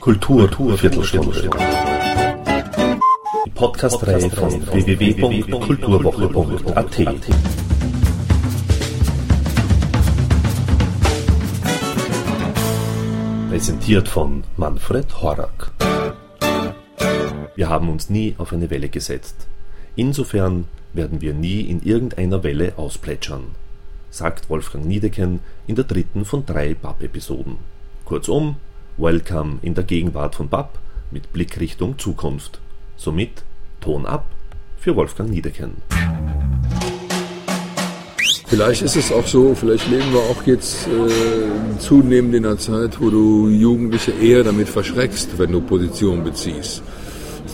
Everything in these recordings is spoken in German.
Kultur, Kultur Viertelstunde. Die Podcast-Reihe von www.kulturwoche.at. Präsentiert von Manfred Horak. Wir haben uns nie auf eine Welle gesetzt. Insofern werden wir nie in irgendeiner Welle ausplätschern, sagt Wolfgang Niedecken in der dritten von drei BAP-Episoden. Kurzum, Welcome in der Gegenwart von BAP mit Blick Richtung Zukunft. Somit Ton ab für Wolfgang Niedecken. Vielleicht ist es auch so, vielleicht leben wir auch jetzt äh, zunehmend in einer Zeit, wo du Jugendliche eher damit verschreckst, wenn du Position beziehst.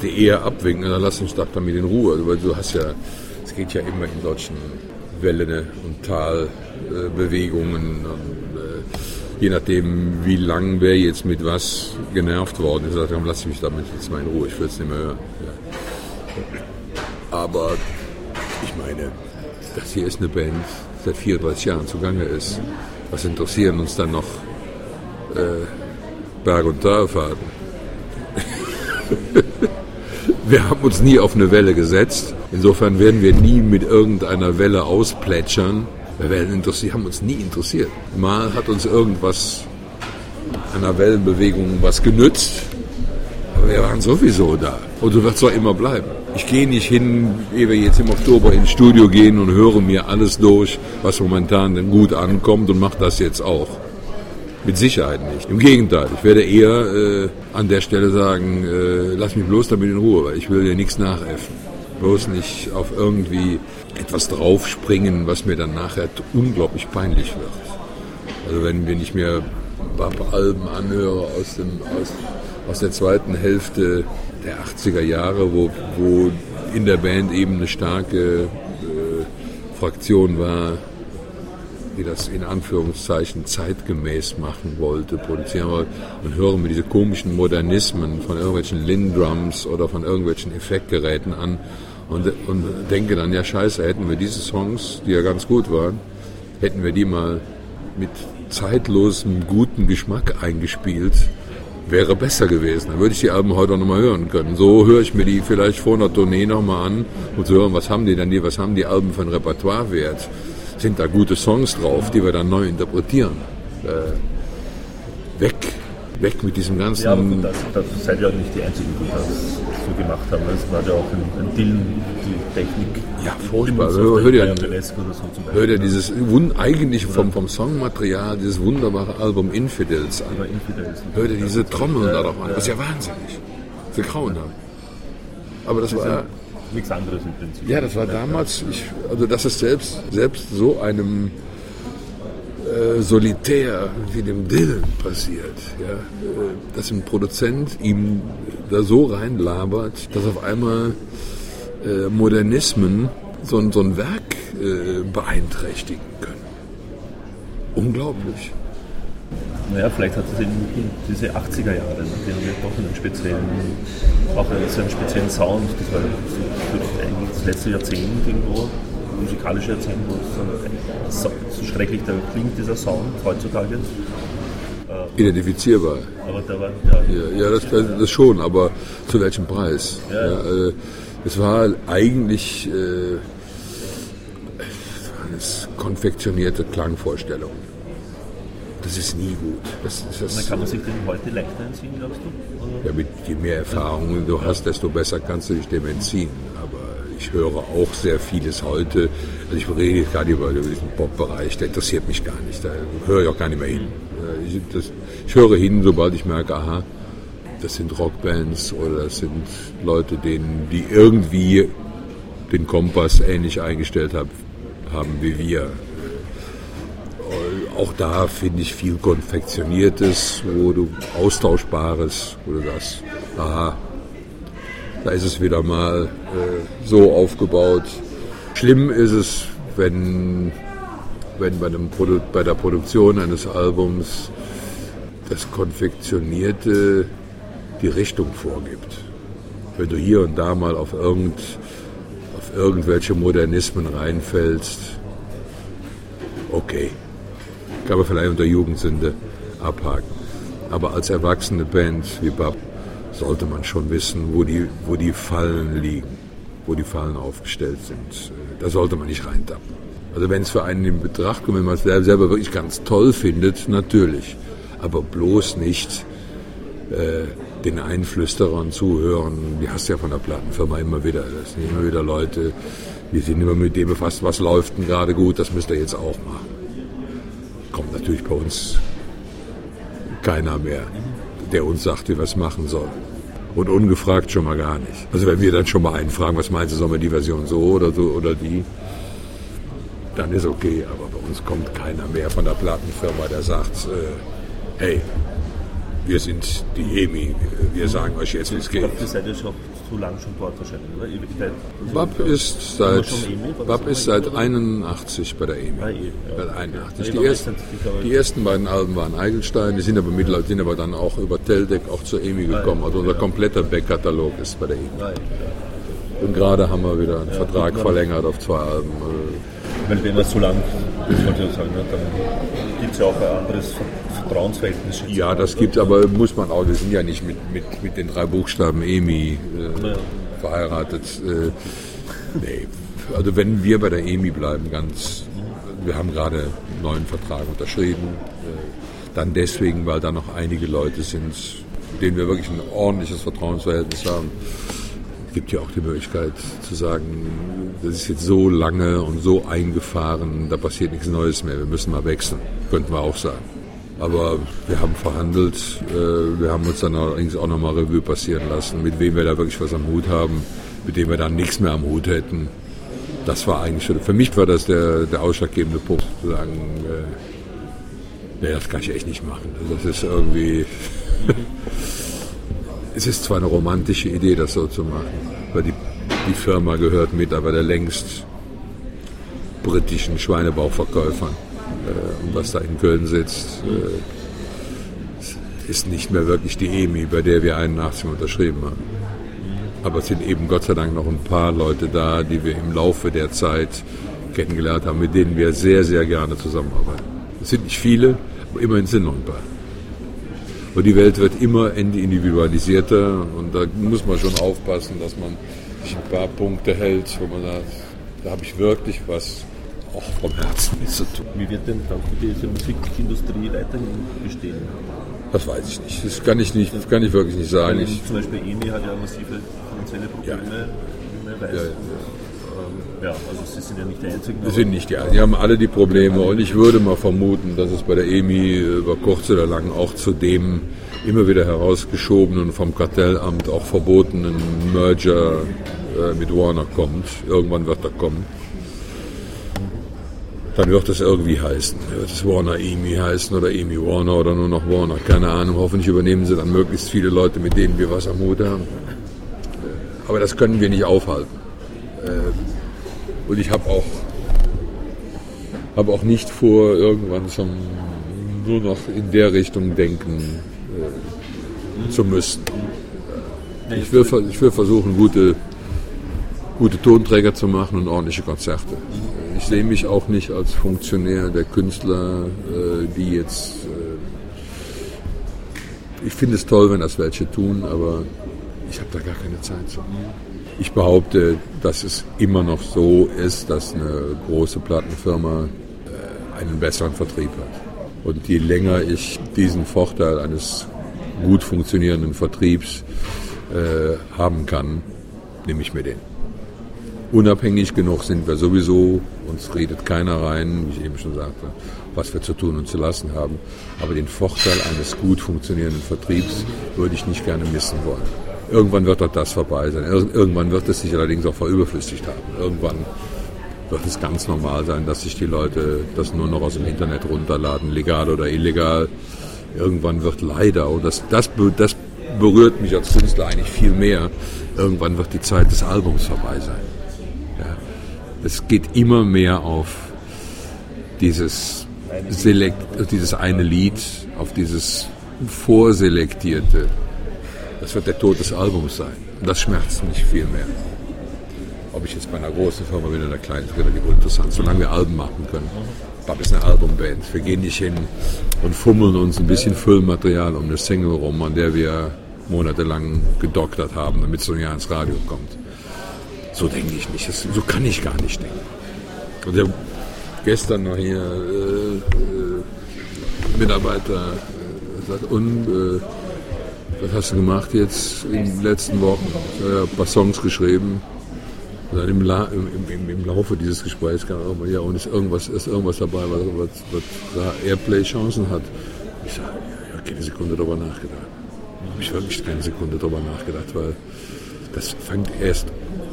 Die eher abwinken, dann lass uns doch damit in Ruhe. Weil du hast ja, es geht ja immer in solchen Wellen und Talbewegungen. äh, je nachdem, wie lang wer jetzt mit was genervt worden ist, sagt, lass mich damit jetzt mal in Ruhe, ich will es nicht mehr hören. Ja. Aber ich meine, das hier ist eine Band, seit 34 Jahren zugange ist. Was interessieren uns dann noch äh, Berg- und Talfahrten? wir haben uns nie auf eine Welle gesetzt. Insofern werden wir nie mit irgendeiner Welle ausplätschern. Wir werden haben uns nie interessiert. Mal hat uns irgendwas einer Wellenbewegung was genützt, aber wir waren sowieso da. Und so wird es auch immer bleiben. Ich gehe nicht hin, ehe wir jetzt im Oktober ins Studio gehen und höre mir alles durch, was momentan denn gut ankommt und mache das jetzt auch. Mit Sicherheit nicht. Im Gegenteil, ich werde eher äh, an der Stelle sagen, äh, lass mich bloß damit in Ruhe, weil ich will dir nichts nachäffen. Bloß nicht auf irgendwie etwas draufspringen, was mir dann nachher unglaublich peinlich wird. Also wenn, wenn ich mir Bab-Alben anhöre aus, dem, aus, aus der zweiten Hälfte der 80er Jahre, wo, wo in der Band eben eine starke äh, Fraktion war, die das in Anführungszeichen zeitgemäß machen wollte, produzieren wollte, und hören mir diese komischen Modernismen von irgendwelchen Lindrums oder von irgendwelchen Effektgeräten an und, und denke dann, ja scheiße, hätten wir diese Songs, die ja ganz gut waren, hätten wir die mal mit zeitlosem, guten Geschmack eingespielt, wäre besser gewesen. Dann würde ich die Alben heute auch nochmal hören können. So höre ich mir die vielleicht vor einer Tournee nochmal an und zu hören, was haben die denn die, was haben die Alben für einen Repertoirewert? Sind da gute Songs drauf, die wir dann neu interpretieren? Äh, weg, weg mit diesem ganzen. Ja, aber das, das seid ihr auch nicht die Einzigen, die das so gemacht haben. Es war ja auch ein, ein Dillen, die Technik. Ja, furchtbar. Hör, hör, dir, hör dir dieses eigentlich vom, vom Songmaterial dieses wunderbare Album Infidels an. Infidels, hör dir diese Trommeln da doch an. Das ist ja wahnsinnig. Das ist grauenhaft. Aber das, das war nichts anderes im Prinzip. Ja, das war damals, ich, also dass es selbst, selbst so einem äh, Solitär wie dem Dylan passiert, ja, äh, dass ein Produzent ihm da so reinlabert, dass auf einmal äh, Modernismen so, so ein Werk äh, beeinträchtigen können. Unglaublich. Naja, vielleicht hat es eben diese 80er Jahre, die haben ja doch einen speziellen, auch einen, speziellen Sound. Das war eigentlich das letzte Jahrzehnt irgendwo, musikalische Jahrzehnt, wo es so, so schrecklich da klingt, dieser Sound heutzutage. Äh, Identifizierbar. Aber da war, ja, ja, ja das, das, schon, aber zu welchem Preis? Ja. ja äh, es war eigentlich äh, es konfektionierte Klangvorstellungen. Das ist nie gut. Das, das, dann kann man sich den heute leichter entziehen, glaubst du? Ja, mit je mehr Erfahrungen du hast, desto besser kannst du dich dem entziehen. Aber ich höre auch sehr vieles heute. Also ich rede gar nicht über diesen Pop-Bereich, der interessiert mich gar nicht. Da höre ich auch gar nicht mehr hin. Ich, das, ich höre hin, sobald ich merke, aha, das sind Rockbands oder das sind Leute, denen, die irgendwie den Kompass ähnlich eingestellt haben, haben wie wir auch da finde ich viel Konfektioniertes, wo du Austauschbares, wo du das, aha, da ist es wieder mal äh, so aufgebaut. Schlimm ist es, wenn, wenn bei, dem Produ bei der Produktion eines Albums das Konfektionierte die Richtung vorgibt. Wenn du hier und da mal auf, irgend, auf irgendwelche Modernismen reinfällst, okay kann man vielleicht unter Jugendsünde abhaken. Aber als erwachsene Band wie Bab sollte man schon wissen, wo die, wo die Fallen liegen, wo die Fallen aufgestellt sind. Da sollte man nicht reintappen. Also wenn es für einen in Betracht kommt, wenn man es selber wirklich ganz toll findet, natürlich. Aber bloß nicht äh, den Einflüsterern zuhören. Die hast du ja von der Plattenfirma immer wieder. Das sind immer wieder Leute, die sind immer mit dem befasst, was läuft denn gerade gut, das müsst ihr jetzt auch machen. Kommt natürlich bei uns keiner mehr, der uns sagt, wie wir es machen sollen. Und ungefragt schon mal gar nicht. Also wenn wir dann schon mal einen fragen, was meinst du, sollen wir die Version so oder so oder die, dann ist okay. Aber bei uns kommt keiner mehr von der Plattenfirma, der sagt, äh, hey, wir sind die EMI, wir sagen euch jetzt, wie es geht. Ihr seid ja schon zu lange schon dort wahrscheinlich, oder? Ewigkeit. BAP ist seit, BAP ist seit 81 bei der EMI. Ah, ja. Seit 81. Die, ersten, die ersten beiden Alben waren Eigelstein, die sind aber mittlerweile sind aber dann auch über Teldec auch zur EMI gekommen. Also unser kompletter Backkatalog ist bei der EMI. Und gerade haben wir wieder einen Vertrag verlängert auf zwei Alben. Weil wenn man so lange, das wollte ich sagen, dann gibt es ja auch ein anderes Vertrauensverhältnis. Ja, das gibt aber muss man auch. Wir sind ja nicht mit, mit, mit den drei Buchstaben EMI äh, ja. verheiratet. Äh, nee. Also wenn wir bei der EMI bleiben, ganz, wir haben gerade einen neuen Vertrag unterschrieben. Äh, dann deswegen, weil da noch einige Leute sind, denen wir wirklich ein ordentliches Vertrauensverhältnis haben. Es gibt ja auch die Möglichkeit zu sagen, das ist jetzt so lange und so eingefahren, da passiert nichts Neues mehr, wir müssen mal wechseln. Könnten wir auch sagen. Aber wir haben verhandelt, äh, wir haben uns dann allerdings auch nochmal Revue passieren lassen, mit wem wir da wirklich was am Hut haben, mit dem wir dann nichts mehr am Hut hätten. Das war eigentlich schon, für mich war das der, der ausschlaggebende Punkt, zu sagen, äh, nee, das kann ich echt nicht machen. Also das ist irgendwie, es ist zwar eine romantische Idee, das so zu machen, weil die, die Firma gehört mit, aber der längst britischen Schweinebauchverkäufern und was da in Köln sitzt, äh, ist nicht mehr wirklich die EMI, bei der wir 81 unterschrieben haben. Aber es sind eben Gott sei Dank noch ein paar Leute da, die wir im Laufe der Zeit kennengelernt haben, mit denen wir sehr, sehr gerne zusammenarbeiten. Es sind nicht viele, aber immerhin sind noch ein paar. Und die Welt wird immer individualisierter und da muss man schon aufpassen, dass man sich ein paar Punkte hält, wo man sagt, da habe ich wirklich was auch vom Herzen mit zu tun. Wie wird denn dann diese Musikindustrie weiterhin bestehen? Das weiß ich nicht. Das kann ich, nicht, das kann ich wirklich nicht sagen. Ich, zum Beispiel EMI hat ja massive finanzielle Probleme, ja. wie man weiß. Ja, ja. Ja, also Sie sind ja nicht die Einzigen. Sie sind nicht die Einzigen. Die haben alle die Probleme und ich würde mal vermuten, dass es bei der EMI über kurz oder lang auch zu dem immer wieder herausgeschobenen vom Kartellamt auch verbotenen Merger äh, mit Warner kommt. Irgendwann wird er kommen dann wird es irgendwie heißen. Wird es Warner Amy heißen oder Amy Warner oder nur noch Warner, keine Ahnung. Hoffentlich übernehmen sie dann möglichst viele Leute, mit denen wir was am Hut haben. Aber das können wir nicht aufhalten. Äh, und ich habe auch, hab auch nicht vor, irgendwann zum, nur noch in der Richtung denken äh, zu müssen. Ich will, ich will versuchen, gute, gute Tonträger zu machen und ordentliche Konzerte ich sehe mich auch nicht als Funktionär der Künstler, äh, die jetzt. Äh, ich finde es toll, wenn das welche tun, aber ich habe da gar keine Zeit zu. Ich behaupte, dass es immer noch so ist, dass eine große Plattenfirma äh, einen besseren Vertrieb hat. Und je länger ich diesen Vorteil eines gut funktionierenden Vertriebs äh, haben kann, nehme ich mir den unabhängig genug sind wir sowieso, uns redet keiner rein, wie ich eben schon sagte, was wir zu tun und zu lassen haben. Aber den Vorteil eines gut funktionierenden Vertriebs würde ich nicht gerne missen wollen. Irgendwann wird auch das vorbei sein. Irgendwann wird es sich allerdings auch verüberflüssigt haben. Irgendwann wird es ganz normal sein, dass sich die Leute das nur noch aus dem Internet runterladen, legal oder illegal. Irgendwann wird leider, und das, das, das berührt mich als Künstler eigentlich viel mehr, irgendwann wird die Zeit des Albums vorbei sein es geht immer mehr auf dieses, Selekt, dieses eine Lied, auf dieses vorselektierte. Das wird der Tod des Albums sein. Und das schmerzt mich viel mehr. Ob ich jetzt bei einer großen Firma bin oder einer kleinen, ist relativ interessant. Solange wir Alben machen können, Bab ist eine Albumband. Wir gehen nicht hin und fummeln uns ein bisschen Füllmaterial um eine Single rum, an der wir monatelang gedoktert haben, damit es so ein Jahr ins Radio kommt. So denke ich nicht. Das, so kann ich gar nicht denken. Und der gestern noch hier äh, äh, Mitarbeiter äh, sagt, und äh, was hast du gemacht jetzt in den letzten Wochen? Ja, ein paar Songs geschrieben. Und dann im, La im, im, im, Laufe dieses Gesprächs kam auch mal, ja, und ist irgendwas, ist irgendwas dabei, was, was, was da Airplay-Chancen hat. Ich sage, ja, ja, keine Sekunde darüber nachgedacht. Habe ich wirklich keine Sekunde darüber nachgedacht, weil das fängt erst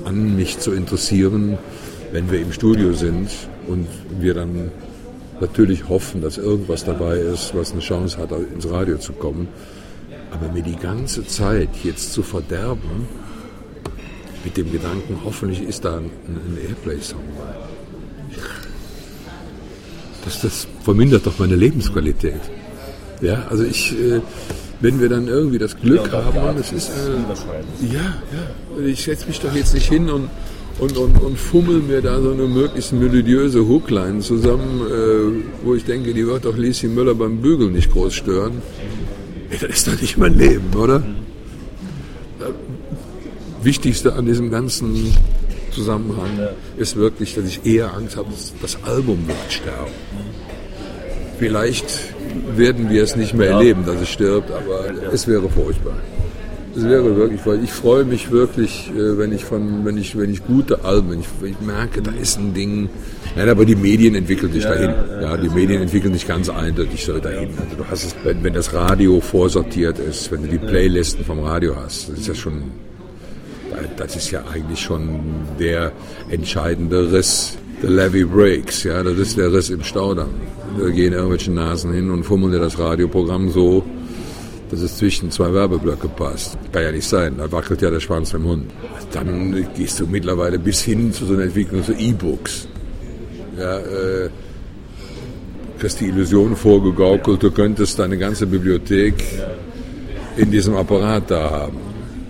an, mich zu interessieren, wenn wir im Studio sind und wir dann natürlich hoffen, dass irgendwas dabei ist, was eine Chance hat, ins Radio zu kommen. Aber mir die ganze Zeit jetzt zu verderben, mit dem Gedanken, hoffentlich ist da ein, ein Airplay-Song bei. Das, das vermindert doch meine Lebensqualität. Ja, also ich, äh, wenn wir dann irgendwie das Glück ja, haben, das ist, äh, ja, ja, ich setze mich doch jetzt nicht hin und, und, und, und fummel mir da so eine möglichst melodiöse Hookline zusammen, äh, wo ich denke, die wird doch Lisi Müller beim Bügeln nicht groß stören. Ja, das ist doch nicht mein Leben, oder? Wichtigste an diesem ganzen Zusammenhang ist wirklich, dass ich eher Angst habe, dass das Album wird sterben. Vielleicht werden wir es nicht mehr erleben, dass es stirbt, aber es wäre furchtbar. Es wäre wirklich, weil ich freue mich wirklich, äh, wenn ich von, wenn ich, wenn ich gute Alben, wenn ich, wenn ich merke, da ist ein Ding. Nein, aber die Medien entwickeln sich dahin. Ja, die Medien entwickeln sich ganz eindeutig dahin. Also du hast es, wenn, wenn das Radio vorsortiert ist, wenn du die Playlisten vom Radio hast, das ist ja schon das ist ja eigentlich schon der entscheidende Riss. The Levy Breaks, ja, das ist der Riss im Staudamm. Da gehen irgendwelche Nasen hin und fummeln dir das Radioprogramm so, dass es zwischen zwei Werbeblöcke passt. Kann ja nicht sein, da wackelt ja der Schwanz beim Hund. Dann gehst du mittlerweile bis hin zu so einer Entwicklung zu E-Books. Ja, äh, kriegst die Illusion vorgegaukelt, du könntest deine ganze Bibliothek in diesem Apparat da haben.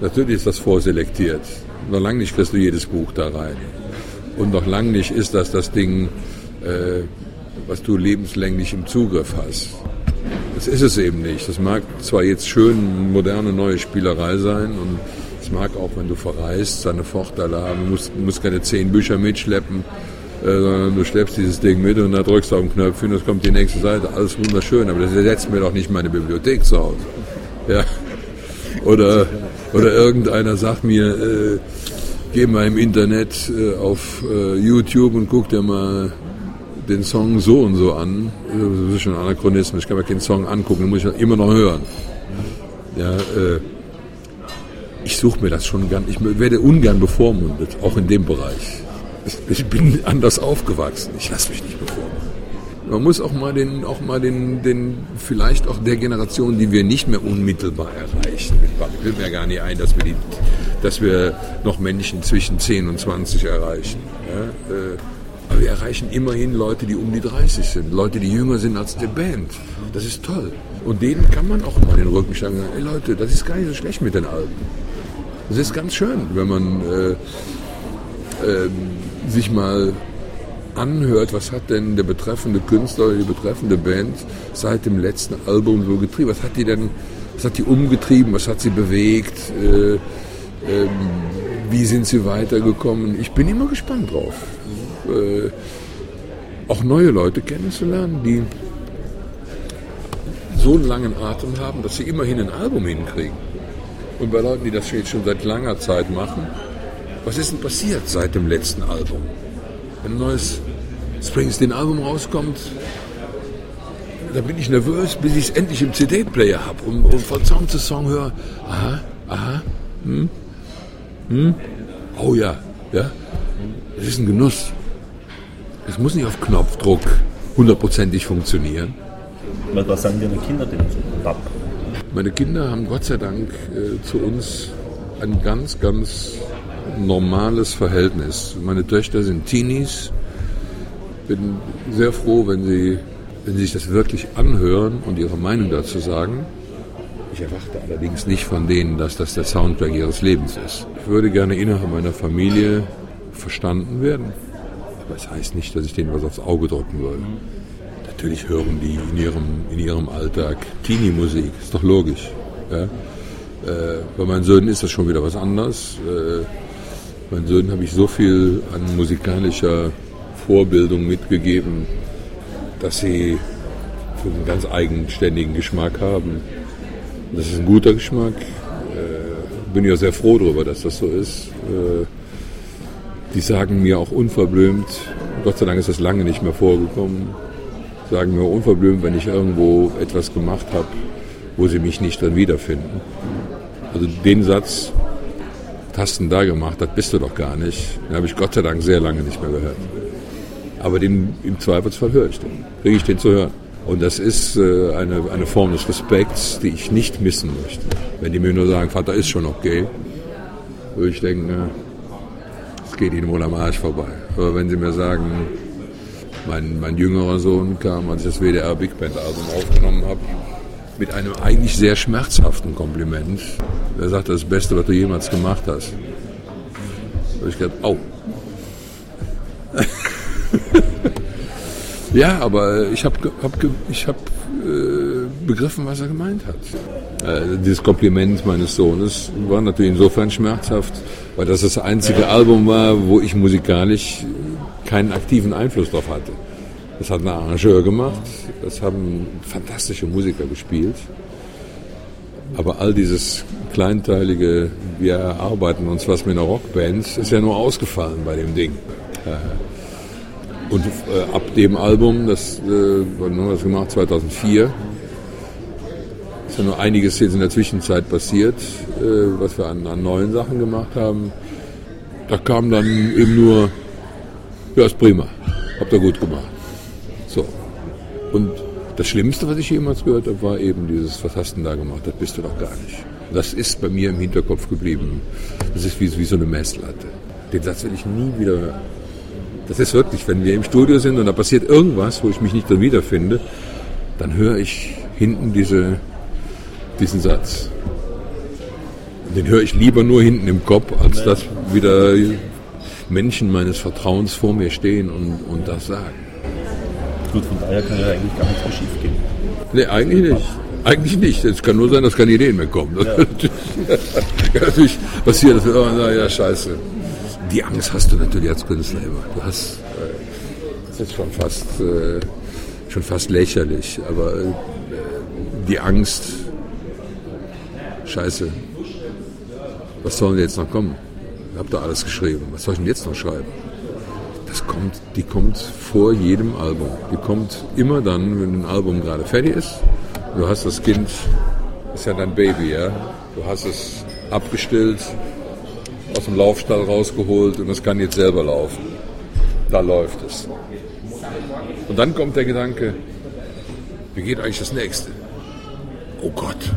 Natürlich ist das vorselektiert. Noch lange nicht kriegst du jedes Buch da rein. Und noch lange nicht ist das das Ding, äh, was du lebenslänglich im Zugriff hast. Das ist es eben nicht. Das mag zwar jetzt schön moderne neue Spielerei sein und es mag auch, wenn du verreist, seine Vorteile haben. Du musst, musst keine zehn Bücher mitschleppen, äh, sondern du schleppst dieses Ding mit und da drückst du auf den Knöpfchen und es kommt die nächste Seite. Alles wunderschön, aber das ersetzt mir doch nicht meine Bibliothek zu Hause. Ja. Oder oder irgendeiner sagt mir, äh, geh mal im Internet äh, auf äh, YouTube und guck dir mal den Song so und so an. Das ist schon ein Anachronismus. Ich kann mir keinen Song angucken, den muss ich immer noch hören. Ja, äh, ich suche mir das schon gern. Ich werde ungern bevormundet, auch in dem Bereich. Ich bin anders aufgewachsen. Ich lasse mich nicht bevormunden. Man muss auch mal den, auch mal den, den, vielleicht auch der Generation, die wir nicht mehr unmittelbar erreichen. Ich will mir gar nicht ein, dass wir, die, dass wir noch Menschen zwischen 10 und 20 erreichen. Ja, äh, aber wir erreichen immerhin Leute, die um die 30 sind, Leute, die jünger sind als die Band. Das ist toll. Und denen kann man auch mal den Rücken schlagen. Ey Leute, das ist gar nicht so schlecht mit den Alben. Das ist ganz schön, wenn man äh, äh, sich mal anhört, was hat denn der betreffende Künstler oder die betreffende Band seit dem letzten Album so getrieben? Was hat die denn, was hat die umgetrieben? Was hat sie bewegt? Äh, äh, wie sind sie weitergekommen? Ich bin immer gespannt drauf. Äh, auch neue Leute kennenzulernen, die so einen langen Atem haben, dass sie immerhin ein Album hinkriegen. Und bei Leuten, die das jetzt schon seit langer Zeit machen, was ist denn passiert seit dem letzten Album? ein neues Springsteen-Album rauskommt, da bin ich nervös, bis ich es endlich im CD-Player habe und, und, von Song zu Song höre, aha, aha, hm, hm, oh ja, ja, das ist ein Genuss. Es muss nicht auf Knopfdruck hundertprozentig funktionieren. Was sagen deine Kinder denn zu Bab? Meine Kinder haben Gott sei Dank äh, zu uns ein ganz, ganz normales Verhältnis. Meine Töchter sind Teenies. Bin sehr froh, wenn sie, wenn sie sich das wirklich anhören und ihre Meinung dazu sagen. Ich erwarte allerdings nicht von denen, dass das der Soundtrack ihres Lebens ist. Ich würde gerne innerhalb meiner Familie verstanden werden. Aber es das heißt nicht, dass ich denen was aufs Auge drücken würde. Natürlich hören die in ihrem, in ihrem Alltag Teenie-Musik, ist doch logisch. Ja? Äh, bei meinen Söhnen ist das schon wieder was anderes. Äh, meinen Söhnen habe ich so viel an musikalischer Vorbildung mitgegeben, dass sie einen ganz eigenständigen Geschmack haben. Das ist ein guter Geschmack. Äh, bin ja sehr froh darüber, dass das so ist. Äh, die sagen mir auch unverblümt, Gott sei Dank ist das lange nicht mehr vorgekommen, sagen mir unverblümt, wenn ich irgendwo etwas gemacht habe, wo sie mich nicht dann wiederfinden. Also den Satz, hast du da gemacht, das bist du doch gar nicht, den habe ich Gott sei Dank sehr lange nicht mehr gehört. Aber den, im Zweifelsfall höre ich den, kriege ich den zu hören. Und das ist äh, eine, eine Form des Respekts, die ich nicht missen möchte. Wenn die mir nur sagen, Vater ist schon okay, würde ich denken, geht ihnen wohl am Arsch vorbei. Aber wenn sie mir sagen, mein, mein jüngerer Sohn kam, als ich das WDR Big Band Album aufgenommen habe, mit einem eigentlich sehr schmerzhaften Kompliment. Er sagte, das Beste, was du jemals gemacht hast. Da habe ich gedacht, au. ja, aber ich habe hab, ich hab, äh, begriffen, was er gemeint hat. Äh, dieses Kompliment meines Sohnes war natürlich insofern schmerzhaft, weil das das einzige Album war, wo ich musikalisch keinen aktiven Einfluss drauf hatte. Das hat ein Arrangeur gemacht, das haben fantastische Musiker gespielt. Aber all dieses kleinteilige, wir erarbeiten uns was mit einer Rockband, ist ja nur ausgefallen bei dem Ding. Und äh, ab dem Album, das, äh, wann haben wir das gemacht? 2004, ist ja nur einiges jetzt in der Zwischenzeit passiert, äh, was wir an, an neuen Sachen gemacht haben. Da kam dann eben nur, ja, ist prima, habt ihr gut gemacht. So. Und das Schlimmste, was ich jemals gehört habe, war eben dieses, was hast du denn da gemacht? Das bist du doch gar nicht. Das ist bei mir im Hinterkopf geblieben. Das ist wie, wie so eine Messlatte. Den Satz will ich nie wieder hören. Das ist wirklich, wenn wir im Studio sind und da passiert irgendwas, wo ich mich nicht dann wiederfinde, dann höre ich hinten diese, diesen Satz. Den höre ich lieber nur hinten im Kopf, als dass wieder Menschen meines Vertrauens vor mir stehen und, und das sagen. Gut, von daher kann ja eigentlich gar nichts mehr schief gehen. Nee, eigentlich nicht. Eigentlich nicht. Es kann nur sein, dass keine Ideen mehr kommen. Ja. kann natürlich passieren, dass wir, oh, na ja, scheiße. Die Angst hast du natürlich als Künstler immer. Du hast, äh, das ist schon fast, äh, schon fast lächerlich, aber äh, die Angst, scheiße, was soll denn jetzt noch kommen? Ich habe da alles geschrieben. Was soll ich denn jetzt noch schreiben? Das kommt, die kommt vor jedem Album. Die kommt immer dann, wenn ein Album gerade fertig ist. Du hast das Kind, ist ja dein Baby, ja. Du hast es abgestillt, aus dem Laufstall rausgeholt und es kann jetzt selber laufen. Da läuft es. Und dann kommt der Gedanke, wie geht eigentlich das nächste? Oh Gott.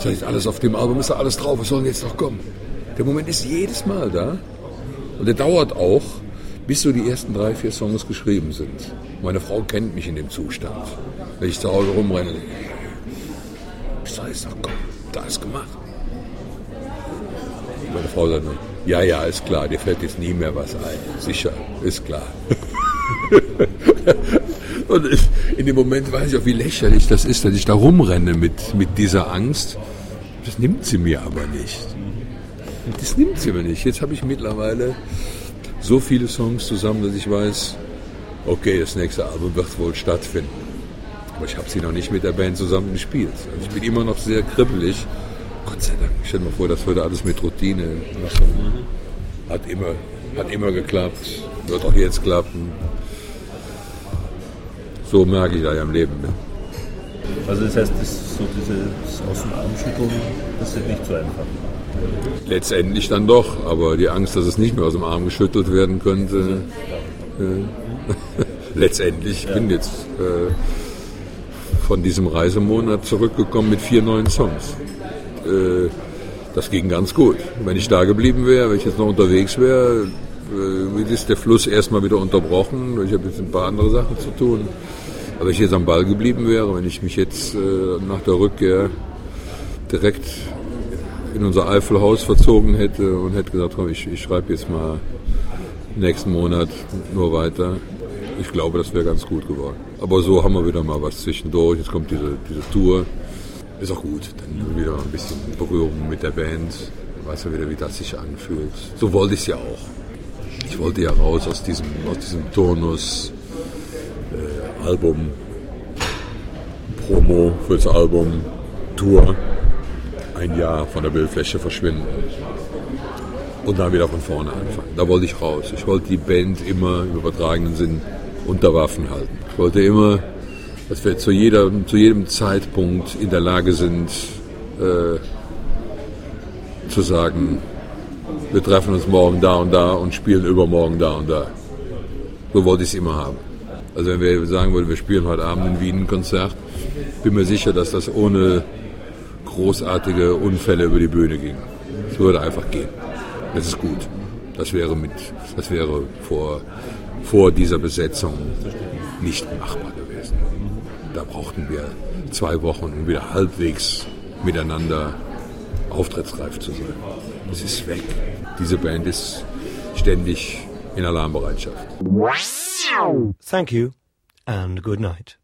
Das heißt, alles auf dem Album ist da alles drauf, was soll denn jetzt noch kommen? Der Moment ist jedes Mal da und der dauert auch, bis so die ersten drei, vier Songs geschrieben sind. Meine Frau kennt mich in dem Zustand. Wenn ich zu Hause rumrenne, was soll jetzt noch kommen? Da ist gemacht. Meine Frau sagt nur, ja, ja, ist klar, dir fällt jetzt nie mehr was ein. Sicher, ist klar. Und in dem Moment weiß ich auch, wie lächerlich das ist, dass ich da rumrenne mit, mit dieser Angst. Das nimmt sie mir aber nicht. Das nimmt sie mir nicht. Jetzt habe ich mittlerweile so viele Songs zusammen, dass ich weiß, okay, das nächste Album wird wohl stattfinden. Aber ich habe sie noch nicht mit der Band zusammen gespielt. Also ich bin immer noch sehr kribbelig. Gott sei Dank. Stell dir mal vor, das würde alles mit Routine. Hat immer, hat immer geklappt. Wird auch jetzt klappen. So merke ich da ja im Leben. Ne? Also das heißt, das, so dieses Aus dem Arm schütteln, das ist nicht so einfach. Letztendlich dann doch, aber die Angst, dass es nicht mehr aus dem Arm geschüttelt werden könnte. Äh, letztendlich, ich bin jetzt äh, von diesem Reisemonat zurückgekommen mit vier neuen Songs. Äh, das ging ganz gut. Wenn ich da geblieben wäre, wenn ich jetzt noch unterwegs wäre, äh, ist der Fluss erstmal wieder unterbrochen. Ich habe jetzt ein paar andere Sachen zu tun. Aber wenn ich jetzt am Ball geblieben wäre, wenn ich mich jetzt äh, nach der Rückkehr direkt in unser Eifelhaus verzogen hätte und hätte gesagt, komm, ich, ich schreibe jetzt mal nächsten Monat nur weiter, ich glaube, das wäre ganz gut geworden. Aber so haben wir wieder mal was zwischendurch. Jetzt kommt diese, diese Tour. Ist auch gut. Dann wieder ein bisschen Berührung mit der Band. Weiß ja wieder, wie das sich anfühlt. So wollte ich es ja auch. Ich wollte ja raus aus diesem, aus diesem Turnus äh, Album, Promo fürs Album, Tour, ein Jahr von der Bildfläche verschwinden und dann wieder von vorne anfangen. Da wollte ich raus. Ich wollte die Band immer im übertragenen Sinn unter Waffen halten. Ich wollte immer, dass wir zu, jeder, zu jedem Zeitpunkt in der Lage sind, äh, zu sagen, wir treffen uns morgen da und da und spielen übermorgen da und da. So wollte ich es immer haben. Also wenn wir sagen würden, wir spielen heute Abend in Wien ein Konzert, bin mir sicher, dass das ohne großartige Unfälle über die Bühne ging. Es würde einfach gehen. Das ist gut. Das wäre mit, das wäre vor, vor dieser Besetzung nicht machbar gewesen. Da brauchten wir zwei Wochen, um wieder halbwegs miteinander auftrittsreif zu sein. Das ist weg. Diese Band ist ständig in Alarmbereitschaft. Thank you and good night.